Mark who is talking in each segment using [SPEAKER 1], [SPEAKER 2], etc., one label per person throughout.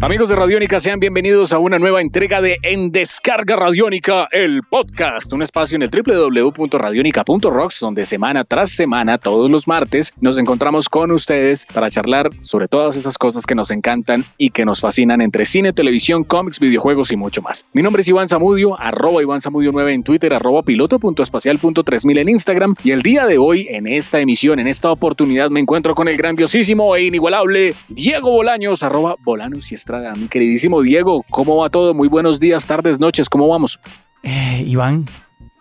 [SPEAKER 1] Amigos de Radiónica, sean bienvenidos a una nueva entrega de En Descarga Radiónica, el podcast, un espacio en el www.radionica.rocks, donde semana tras semana, todos los martes, nos encontramos con ustedes para charlar sobre todas esas cosas que nos encantan y que nos fascinan entre cine, televisión, cómics, videojuegos y mucho más. Mi nombre es Iván Zamudio, arroba Iván Zamudio 9 en Twitter, arroba piloto.espacial.3000 en Instagram, y el día de hoy, en esta emisión, en esta oportunidad, me encuentro con el grandiosísimo e inigualable Diego Bolaños, arroba Bolanos y mi queridísimo Diego, ¿cómo va todo? Muy buenos días, tardes, noches, ¿cómo vamos?
[SPEAKER 2] Eh, Iván,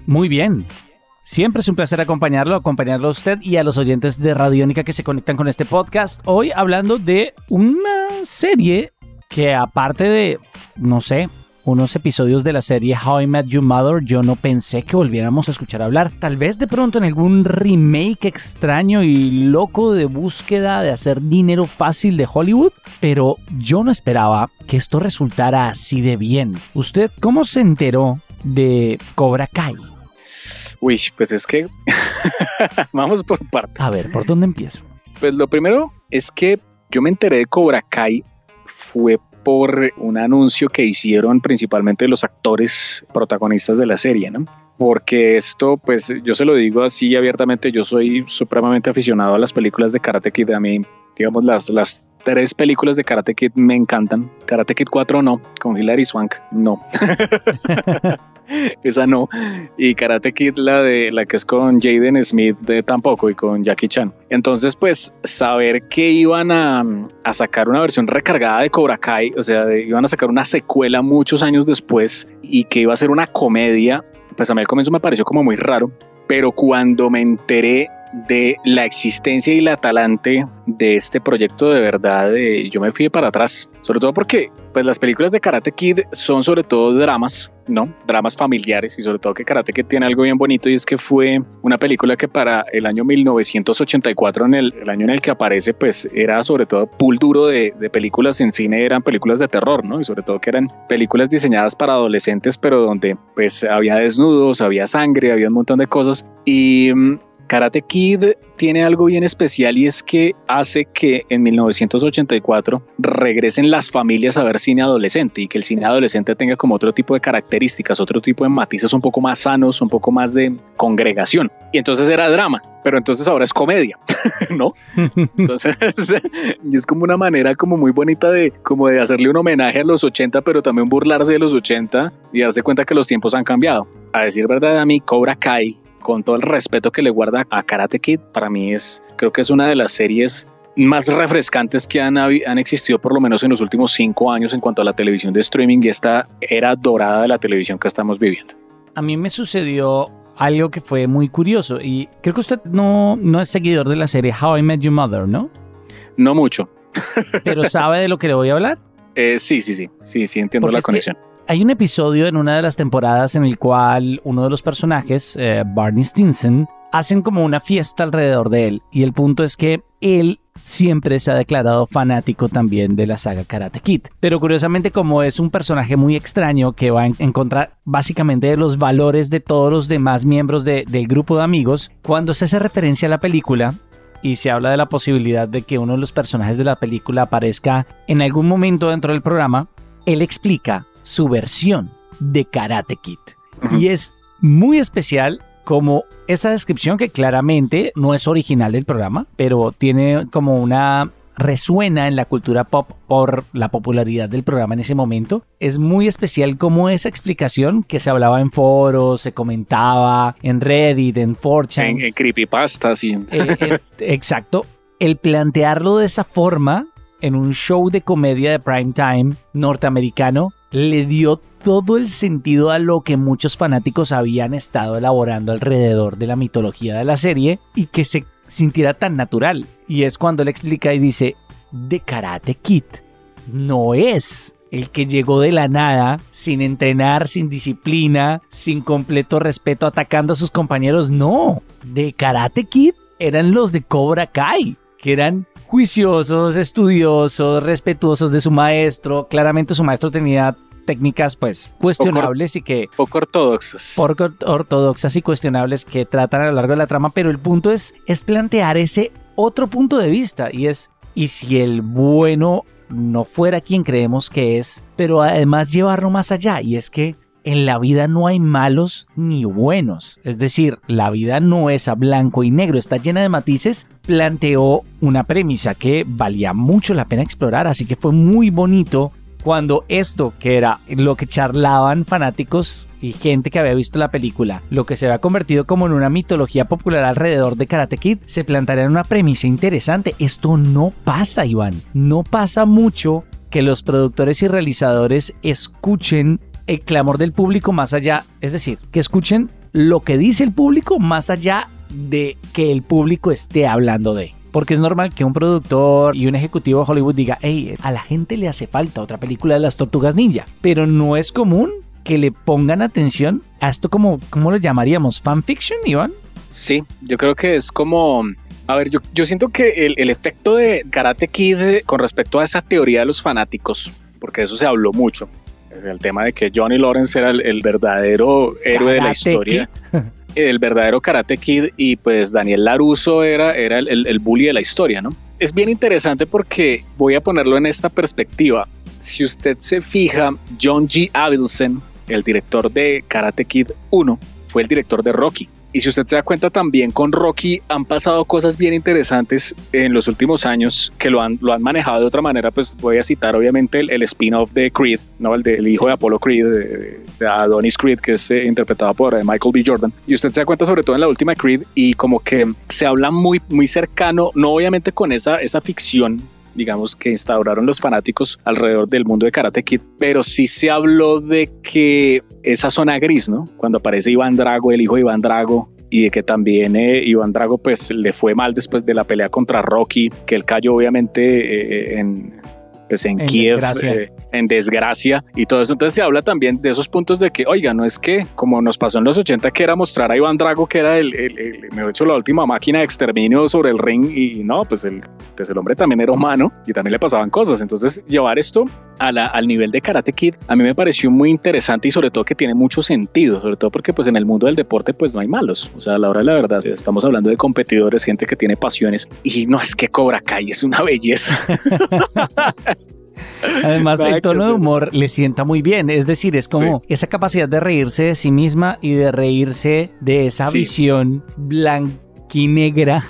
[SPEAKER 2] muy bien. Siempre es un placer acompañarlo, acompañarlo a usted y a los oyentes de Radiónica que se conectan con este podcast. Hoy hablando de una serie que aparte de, no sé, unos episodios de la serie How I Met Your Mother, yo no pensé que volviéramos a escuchar hablar. Tal vez de pronto en algún remake extraño y loco de búsqueda de hacer dinero fácil de Hollywood, pero yo no esperaba que esto resultara así de bien. ¿Usted cómo se enteró de Cobra Kai?
[SPEAKER 1] Uy, pues es que vamos por partes.
[SPEAKER 2] A ver, ¿por dónde empiezo?
[SPEAKER 1] Pues lo primero es que yo me enteré de Cobra Kai fue por un anuncio que hicieron principalmente los actores protagonistas de la serie, ¿no? Porque esto, pues yo se lo digo así abiertamente, yo soy supremamente aficionado a las películas de Karate Kid, a mí digamos, las, las tres películas de Karate Kid me encantan. Karate Kid 4 no, con Hilary Swank no. esa no. Y Karate Kid, la de la que es con Jaden Smith, de, tampoco, y con Jackie Chan. Entonces, pues, saber que iban a, sacar una versión recargada de Cobra Kai, o sea, iban a sacar una secuela muchos años después y que iba a ser una comedia, pues a mí al comienzo me pareció como muy raro. Pero cuando me enteré de la existencia y la talante de este proyecto de verdad, eh, yo me fui para atrás, sobre todo porque pues las películas de Karate Kid son sobre todo dramas, ¿no? Dramas familiares y sobre todo que Karate Kid tiene algo bien bonito y es que fue una película que para el año 1984, en el, año en el que aparece, pues era sobre todo pool duro de, de, películas en cine, eran películas de terror, ¿no? Y sobre todo que eran películas diseñadas para adolescentes, pero donde pues había desnudos, había sangre, había un montón de cosas y mm, Karate Kid tiene algo bien especial y es que hace que en 1984 regresen las familias a ver cine adolescente y que el cine adolescente tenga como otro tipo de características, otro tipo de matices un poco más sanos, un poco más de congregación. Y entonces era drama, pero entonces ahora es comedia, ¿no? Entonces, y es como una manera como muy bonita de como de hacerle un homenaje a los 80, pero también burlarse de los 80 y darse cuenta que los tiempos han cambiado. A decir verdad, a mí Cobra Kai con todo el respeto que le guarda a Karate Kid, para mí es, creo que es una de las series más refrescantes que han, han existido por lo menos en los últimos cinco años en cuanto a la televisión de streaming y esta era dorada de la televisión que estamos viviendo.
[SPEAKER 2] A mí me sucedió algo que fue muy curioso y creo que usted no, no es seguidor de la serie How I Met Your Mother, ¿no?
[SPEAKER 1] No mucho.
[SPEAKER 2] ¿Pero sabe de lo que le voy a hablar?
[SPEAKER 1] Eh, sí, sí, sí, sí, sí, entiendo la conexión.
[SPEAKER 2] Hay un episodio en una de las temporadas en el cual uno de los personajes, eh, Barney Stinson, hacen como una fiesta alrededor de él. Y el punto es que él siempre se ha declarado fanático también de la saga Karate Kid. Pero curiosamente como es un personaje muy extraño que va en contra básicamente de los valores de todos los demás miembros del grupo de amigos, cuando se hace referencia a la película, y se habla de la posibilidad de que uno de los personajes de la película aparezca en algún momento dentro del programa, él explica su versión de Karate Kid. Y es muy especial como esa descripción que claramente no es original del programa, pero tiene como una resuena en la cultura pop por la popularidad del programa en ese momento. Es muy especial como esa explicación que se hablaba en foros, se comentaba en Reddit, en 4
[SPEAKER 1] En, creepypastas y...
[SPEAKER 2] Eh, exacto. El plantearlo de esa forma en un show de comedia de prime time norteamericano le dio todo el sentido a lo que muchos fanáticos habían estado elaborando alrededor de la mitología de la serie y que se sintiera tan natural. Y es cuando él explica y dice, de Karate Kid no es el que llegó de la nada, sin entrenar, sin disciplina, sin completo respeto, atacando a sus compañeros. No, de Karate Kid eran los de Cobra Kai, que eran juiciosos, estudiosos, respetuosos de su maestro. Claramente su maestro tenía técnicas pues cuestionables y que...
[SPEAKER 1] Poco ortodoxas.
[SPEAKER 2] Poco ortodoxas y cuestionables que tratan a lo largo de la trama, pero el punto es, es plantear ese otro punto de vista y es, ¿y si el bueno no fuera quien creemos que es, pero además llevarlo más allá? Y es que en la vida no hay malos ni buenos. Es decir, la vida no es a blanco y negro, está llena de matices. Planteó una premisa que valía mucho la pena explorar, así que fue muy bonito cuando esto, que era lo que charlaban fanáticos y gente que había visto la película, lo que se había convertido como en una mitología popular alrededor de Karate Kid, se plantaría en una premisa interesante. Esto no pasa, Iván. No pasa mucho que los productores y realizadores escuchen el clamor del público más allá, es decir, que escuchen lo que dice el público más allá de que el público esté hablando de. Porque es normal que un productor y un ejecutivo de Hollywood diga, hey, a la gente le hace falta otra película de las tortugas ninja. Pero no es común que le pongan atención a esto como, ¿cómo lo llamaríamos? ¿Fanfiction, Iván?
[SPEAKER 1] Sí, yo creo que es como a ver, yo, yo siento que el, el, efecto de Karate Kid con respecto a esa teoría de los fanáticos, porque eso se habló mucho, el tema de que Johnny Lawrence era el, verdadero héroe de la historia. el verdadero Karate Kid y pues Daniel Laruso era, era el, el, bully de la historia, ¿no? Es bien interesante porque voy a ponerlo en esta perspectiva. Si usted se fija, John G. Avildsen, el director de Karate Kid 1, fue el director de Rocky. Y si usted se da cuenta también con Rocky han pasado cosas bien interesantes en los últimos años que lo han, lo han manejado de otra manera. Pues voy a citar obviamente el, spin-off de Creed, ¿no? el del hijo de Apollo Creed, de, Adonis Creed, que es eh, interpretado por eh, Michael B. Jordan. Y usted se da cuenta sobre todo en la última Creed y como que se habla muy, muy cercano, no obviamente con esa, esa ficción digamos, que instauraron los fanáticos alrededor del mundo de Karate Kid, pero sí se habló de que esa zona gris, ¿no? Cuando aparece Iván Drago, el hijo de Iván Drago, y de que también eh, Iván Drago pues le fue mal después de la pelea contra Rocky, que él cayó obviamente eh, en, pues en, Kiev, eh, en desgracia y todo eso. Entonces se habla también de esos puntos de que, oiga, no es que como nos pasó en los 80 que era mostrar a Iván Drago que era el, el, me he hecho la última máquina de exterminio sobre el ring y no, pues el, pues el hombre también era humano y también le pasaban cosas. Entonces llevar esto a la, al nivel de Karate Kid a mí me pareció muy interesante y sobre todo que tiene mucho sentido, sobre todo porque pues en el mundo del deporte pues no hay malos. O sea, a la hora de la verdad estamos hablando de competidores, gente que tiene pasiones y no es que Cobra Kai es una belleza.
[SPEAKER 2] Además, el tono de humor le sienta muy bien. Es decir, es como esa capacidad de reírse de sí misma y de reírse de esa visión blanquinegra,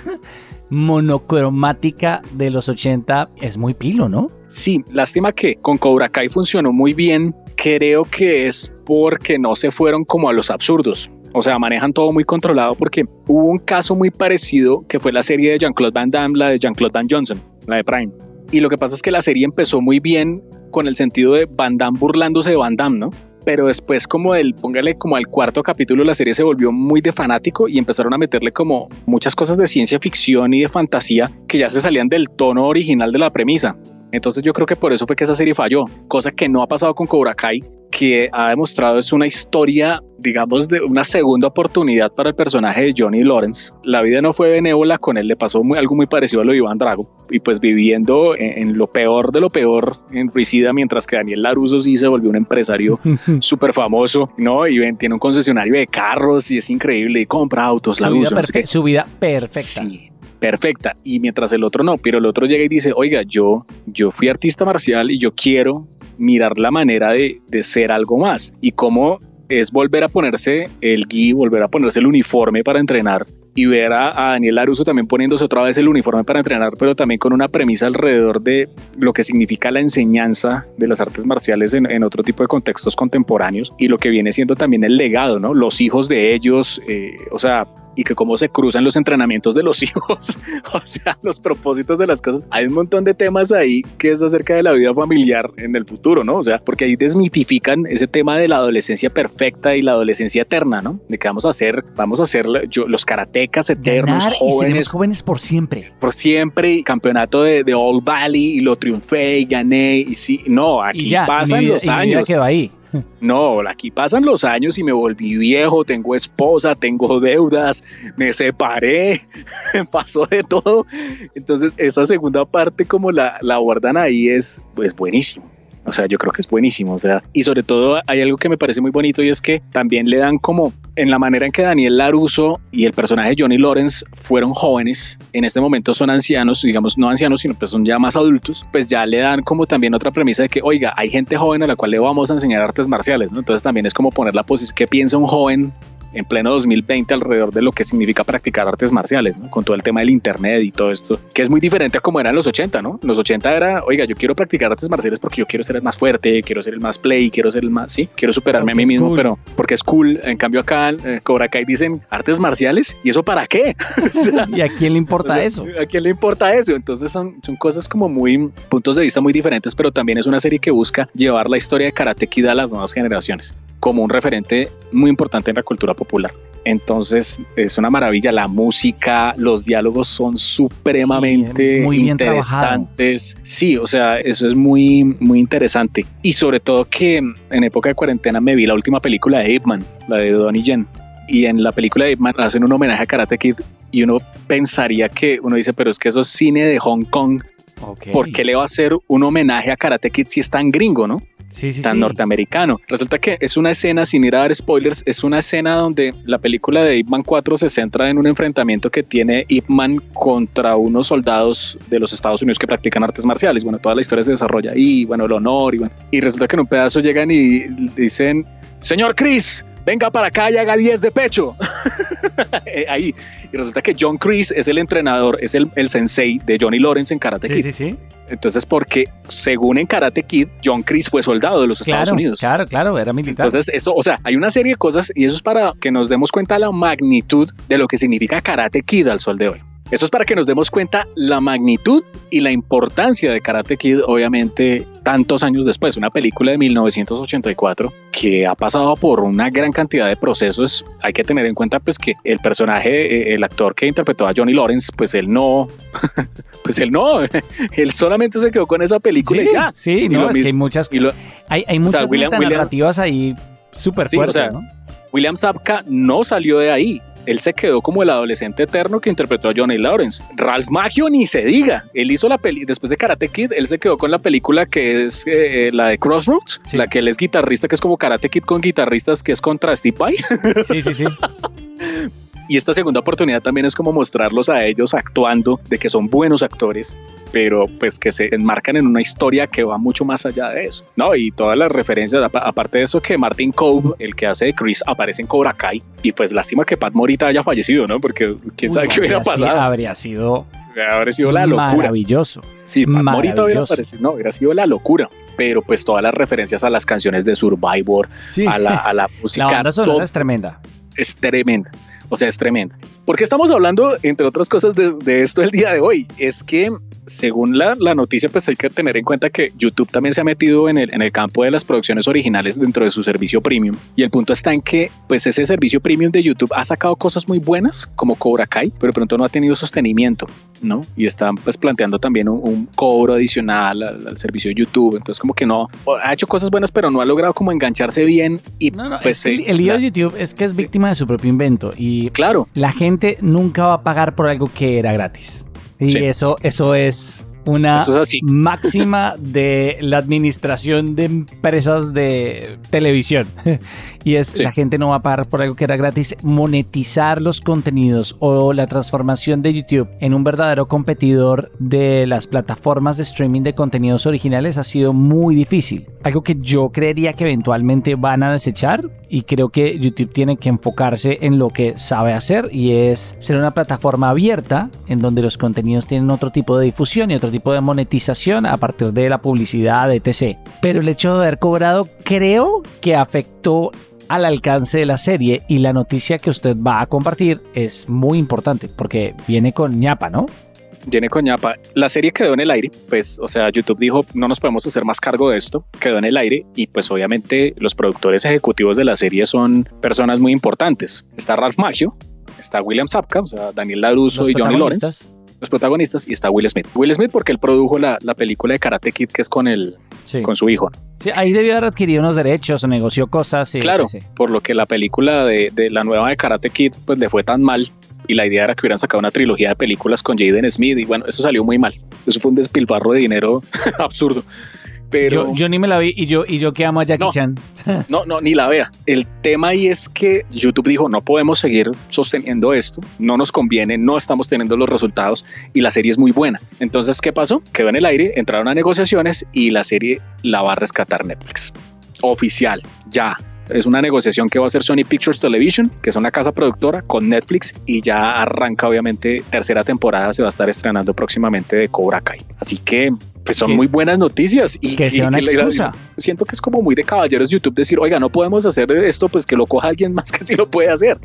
[SPEAKER 2] monocromática de los 80. Es muy pilo, ¿no?
[SPEAKER 1] Sí, lástima que con Cobra Kai funcionó muy bien. Creo que es porque no se fueron como a los absurdos. O sea, manejan todo muy controlado porque hubo un caso muy parecido que fue la serie de Jean-Claude Van Damme, la de Jean-Claude Van Johnson, la de Prime y lo que pasa es que la serie empezó muy bien con el sentido de Van Damme burlándose de Van Damme, ¿no? Pero después como el, póngale como al cuarto capítulo, la serie se volvió muy de fanático y empezaron a meterle como muchas cosas de ciencia ficción y de fantasía que ya se salían del tono original de la premisa. Entonces yo creo que por eso fue que esa serie falló, cosa que no ha pasado con Cobra Kai, que ha demostrado es una historia, digamos, de una segunda oportunidad para el personaje de Johnny Lawrence. La vida no fue benévola, con él le pasó algo muy parecido a lo de Iván Drago, y pues viviendo en, lo peor de lo peor en Prisida, mientras que Daniel Laruso sí se volvió un empresario súper famoso, ¿no? Y ven, tiene un concesionario de carros y es increíble, y compra autos,
[SPEAKER 2] su, vida, su vida perfecta.
[SPEAKER 1] Sí perfecta y mientras el otro no, pero el otro llega y dice, oiga, yo, yo fui artista marcial y yo quiero mirar la manera de, de ser algo más y cómo es volver a ponerse el gui, volver a ponerse el uniforme para entrenar y ver a, Daniel Laruso también poniéndose otra vez el uniforme para entrenar, pero también con una premisa alrededor de lo que significa la enseñanza de las artes marciales en, en otro tipo de contextos contemporáneos y lo que viene siendo también el legado, ¿no? Los hijos de ellos, eh, o sea, y que cómo se cruzan los entrenamientos de los hijos, o sea, los propósitos de las cosas. Hay un montón de temas ahí que es acerca de la vida familiar en el futuro, ¿no? O sea, porque ahí desmitifican ese tema de la adolescencia perfecta y la adolescencia eterna, ¿no? De que vamos a hacer, vamos a hacer los karatecas eternos, jóvenes.
[SPEAKER 2] jóvenes por siempre.
[SPEAKER 1] Por siempre, campeonato de, de All Valley y lo triunfé y gané y sí, no, aquí pasan los años.
[SPEAKER 2] quedó ahí.
[SPEAKER 1] No, aquí pasan los años y me volví viejo, tengo esposa, tengo deudas, me separé, pasó de todo. Entonces esa segunda parte como la, la guardan ahí es pues buenísimo. O sea, yo creo que es buenísimo. O sea, y sobre todo hay algo que me parece muy bonito y es que también le dan como en la manera en que Daniel Laruso y el personaje Johnny Lawrence fueron jóvenes, en este momento son ancianos, digamos no ancianos, sino pues son ya más adultos, pues ya le dan como también otra premisa de que, oiga, hay gente joven a la cual le vamos a enseñar artes marciales. Entonces también es como poner la posición que piensa un joven en pleno 2020 alrededor de lo que significa practicar artes marciales, ¿no? con todo el tema del internet y todo esto, que es muy diferente a como era en los 80, ¿no? En los 80 era, oiga, yo quiero practicar artes marciales porque yo quiero ser el más fuerte, quiero ser el más play, quiero ser el más, sí, quiero superarme a mí mismo, pero porque es cool. En cambio acá, eh, Cobra Kai dicen artes marciales y eso para qué?
[SPEAKER 2] ¿Y a quién le importa eso?
[SPEAKER 1] ¿A quién le importa eso? Entonces son, son cosas como muy, puntos de vista muy diferentes, pero también es una serie que busca llevar la historia de Karate Kid a las nuevas generaciones como un referente muy importante en la cultura popular. Entonces es una maravilla, la música, los diálogos son supremamente interesantes. Sí, o sea, eso es muy, muy interesante. Y sobre todo que en época de cuarentena me vi la última película de Ape Man, la de Donnie Yen. Y en la película de Ape Man hacen un homenaje a Karate Kid y uno pensaría que uno dice, pero es que eso es cine de Hong Kong. ¿Por qué le va a hacer un homenaje a Karate Kid si es tan gringo, no? Tan norteamericano. Resulta que es una escena, sin ir a dar spoilers, es una escena donde la película de Ip Man 4 se centra en un enfrentamiento que tiene Ip Man contra unos soldados de los Estados Unidos que practican artes marciales. Bueno, toda la historia se desarrolla ahí, bueno, el honor y bueno. Y resulta que en un pedazo llegan y dicen, señor Chris, venga para acá y haga 10 de pecho. Ahí. Y resulta que John Chris es el entrenador, es el, el sensei de Johnny Lawrence en Karate Kid. Sí, sí, sí. Entonces, porque según en Karate Kid, John Chris fue soldado de los Estados Unidos.
[SPEAKER 2] Claro, claro, era militar.
[SPEAKER 1] Entonces, eso, o sea, hay una serie de cosas y eso es para que nos demos cuenta de la magnitud de lo que significa Karate Kid al sol de hoy. Eso es para que nos demos cuenta la magnitud y la importancia de Karate Kid, obviamente, tantos años después. Una película de 1984 que ha pasado por una gran cantidad de procesos. Hay que tener en cuenta, pues, que el personaje, eh, el actor que interpretó a Johnny Lawrence, pues él no, pues él no, él solamente se quedó con esa película
[SPEAKER 2] y
[SPEAKER 1] ya.
[SPEAKER 2] Sí, no, es que hay muchas, hay, hay muchas narrativas ahí súper fuertes,
[SPEAKER 1] William Zabka no salió de ahí él se quedó como el adolescente eterno que interpretó a Johnny Lawrence. Ralph Macchio ni se diga. Él hizo la peli después de Karate Kid, él se quedó con la película que es eh, la de Crossroads, la que él es guitarrista, que es como Karate Kid con guitarristas, que es contra Steve Vai.
[SPEAKER 2] Sí, sí, sí.
[SPEAKER 1] Y esta segunda oportunidad también es como mostrarlos a ellos actuando, de que son buenos actores, pero pues que se enmarcan en una historia que va mucho más allá de eso, ¿no? Y todas las referencias, aparte de eso que Martin Cove, el que hace de Chris, aparece en Cobra Kai, y pues lástima que Pat Morita haya fallecido, ¿no? Porque quién sabe qué hubiera pasado.
[SPEAKER 2] habría sido...
[SPEAKER 1] Habría sido la locura.
[SPEAKER 2] Maravilloso.
[SPEAKER 1] Sí, Pat Morita hubiera aparecido, no, hubiera sido la locura pero pues todas las referencias a las canciones de Survivor, a, la, a la música.
[SPEAKER 2] La banda sonora es tremenda.
[SPEAKER 1] Es tremenda. O sea, es tremenda. Porque estamos hablando, entre otras cosas, de, esto el día de hoy. Es que, según la, noticia, pues hay que tener en cuenta que YouTube también se ha metido en el, en el campo de las producciones originales dentro de su servicio premium. Y el punto está en que, pues ese servicio premium de YouTube ha sacado cosas muy buenas, como Cobra Kai, pero pronto no ha tenido sostenimiento, ¿no? Y están pues planteando también un, cobro adicional al, servicio de YouTube. Entonces, como que no, ha hecho cosas buenas, pero no ha logrado como engancharse bien. Y
[SPEAKER 2] no, no, pues, el, el de YouTube es que es víctima de su propio invento. Y
[SPEAKER 1] claro.
[SPEAKER 2] la gente nunca va a pagar por algo que era gratis. Y eso, eso es una máxima de la administración de empresas de televisión. y es la gente no va a pagar por algo que era gratis. Monetizar los contenidos o la transformación de YouTube en un verdadero competidor de las plataformas de streaming de contenidos originales ha sido muy difícil. Algo que yo creería que eventualmente van a desechar y creo que YouTube tiene que enfocarse en lo que sabe hacer y es ser una plataforma abierta en donde los contenidos tienen otro tipo de difusión y otro tipo de monetización a partir de la publicidad, etc. Pero el hecho de haber cobrado creo que afectó al alcance de la serie y la noticia que usted va a compartir es muy importante porque viene con ñapa, ¿no?
[SPEAKER 1] Viene con ñapa. La serie quedó en el aire, pues, o sea, YouTube dijo, no nos podemos hacer más cargo de esto, quedó en el aire y pues obviamente los productores ejecutivos de la serie son personas muy importantes. Está Ralph Macchio, está William Sapka, o sea, Daniel LaRusso y Johnny Lawrence los protagonistas y está Will Smith. Will Smith porque él produjo la, la película de Karate Kid que es con el con su hijo.
[SPEAKER 2] Sí, ahí debió haber adquirido unos derechos, negoció cosas.
[SPEAKER 1] Y, claro, por lo que la película de, de, la nueva de Karate Kid pues le fue tan mal y la idea era que hubieran sacado una trilogía de películas con Jaden Smith y bueno, eso salió muy mal. Eso fue un despilfarro de dinero absurdo. Pero
[SPEAKER 2] Yo, yo ni me la vi y yo, y yo que amo a Jackie
[SPEAKER 1] No.
[SPEAKER 2] Chan.
[SPEAKER 1] no, no, ni la vea. El tema ahí es que YouTube dijo, no podemos seguir sosteniendo esto, no nos conviene, no estamos teniendo los resultados y la serie es muy buena. Entonces, ¿qué pasó? Quedó en el aire, entraron a negociaciones y la serie la va a rescatar Netflix. Oficial, ya. Es una negociación que va a hacer Sony Pictures Television, que es una casa productora, con Netflix y ya arranca obviamente tercera temporada, se va a estar estrenando próximamente de Cobra Kai. Así que pues son
[SPEAKER 2] Que-
[SPEAKER 1] muy buenas noticias y
[SPEAKER 2] que sea una excusa.
[SPEAKER 1] siento que es como muy de caballeros YouTube decir, oiga, no podemos hacer esto, pues que lo coja alguien más que sí lo puede hacer.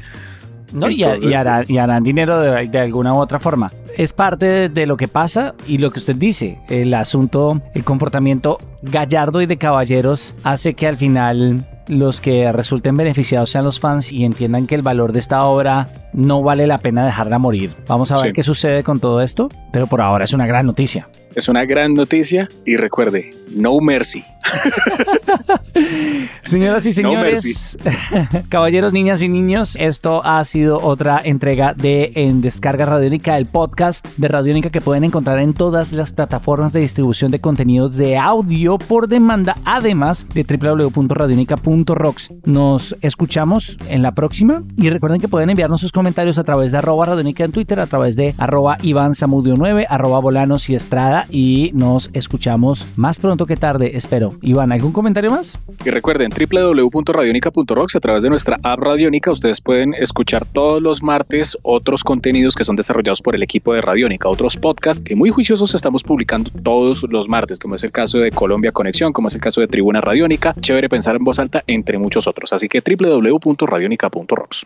[SPEAKER 2] ¿no? Y, harán dinero de, de alguna u otra forma. Es parte de, de lo que pasa y lo que usted dice. El asunto, el comportamiento gallardo y de caballeros hace que al final los que resulten beneficiados sean los fans y entiendan que el valor de esta obra no vale la pena dejarla morir. Vamos a ver
[SPEAKER 1] Sí.
[SPEAKER 2] qué sucede con todo esto, pero por ahora es una gran noticia.
[SPEAKER 1] Es una gran noticia y recuerde, no mercy.
[SPEAKER 2] Señoras y
[SPEAKER 1] No
[SPEAKER 2] señores, caballeros, niñas y niños, esto ha sido otra entrega de En Descarga Radiónica, el podcast de Radiónica que pueden encontrar en todas las plataformas de distribución de contenidos de audio por demanda, además de www.radionica.rocks. Nos escuchamos en la próxima y recuerden que pueden enviarnos sus comentarios a través de arroba Radionica en Twitter, a través de arroba Iván Zamudio 9, arroba Bolanos y Estrada y nos escuchamos más pronto que tarde, espero. Iván, ¿algún comentario más?
[SPEAKER 1] Y recuerden, www.radionica.rocks a través de nuestra app Radionica, ustedes pueden escuchar todos los martes otros contenidos que son desarrollados por el equipo de Radionica, otros podcasts que muy juiciosos estamos publicando todos los martes, como es el caso de Colombia Conexión, como es el caso de Tribuna Radiónica, Chévere Pensar en Voz Alta, entre muchos otros. Así que www.radionica.rocks.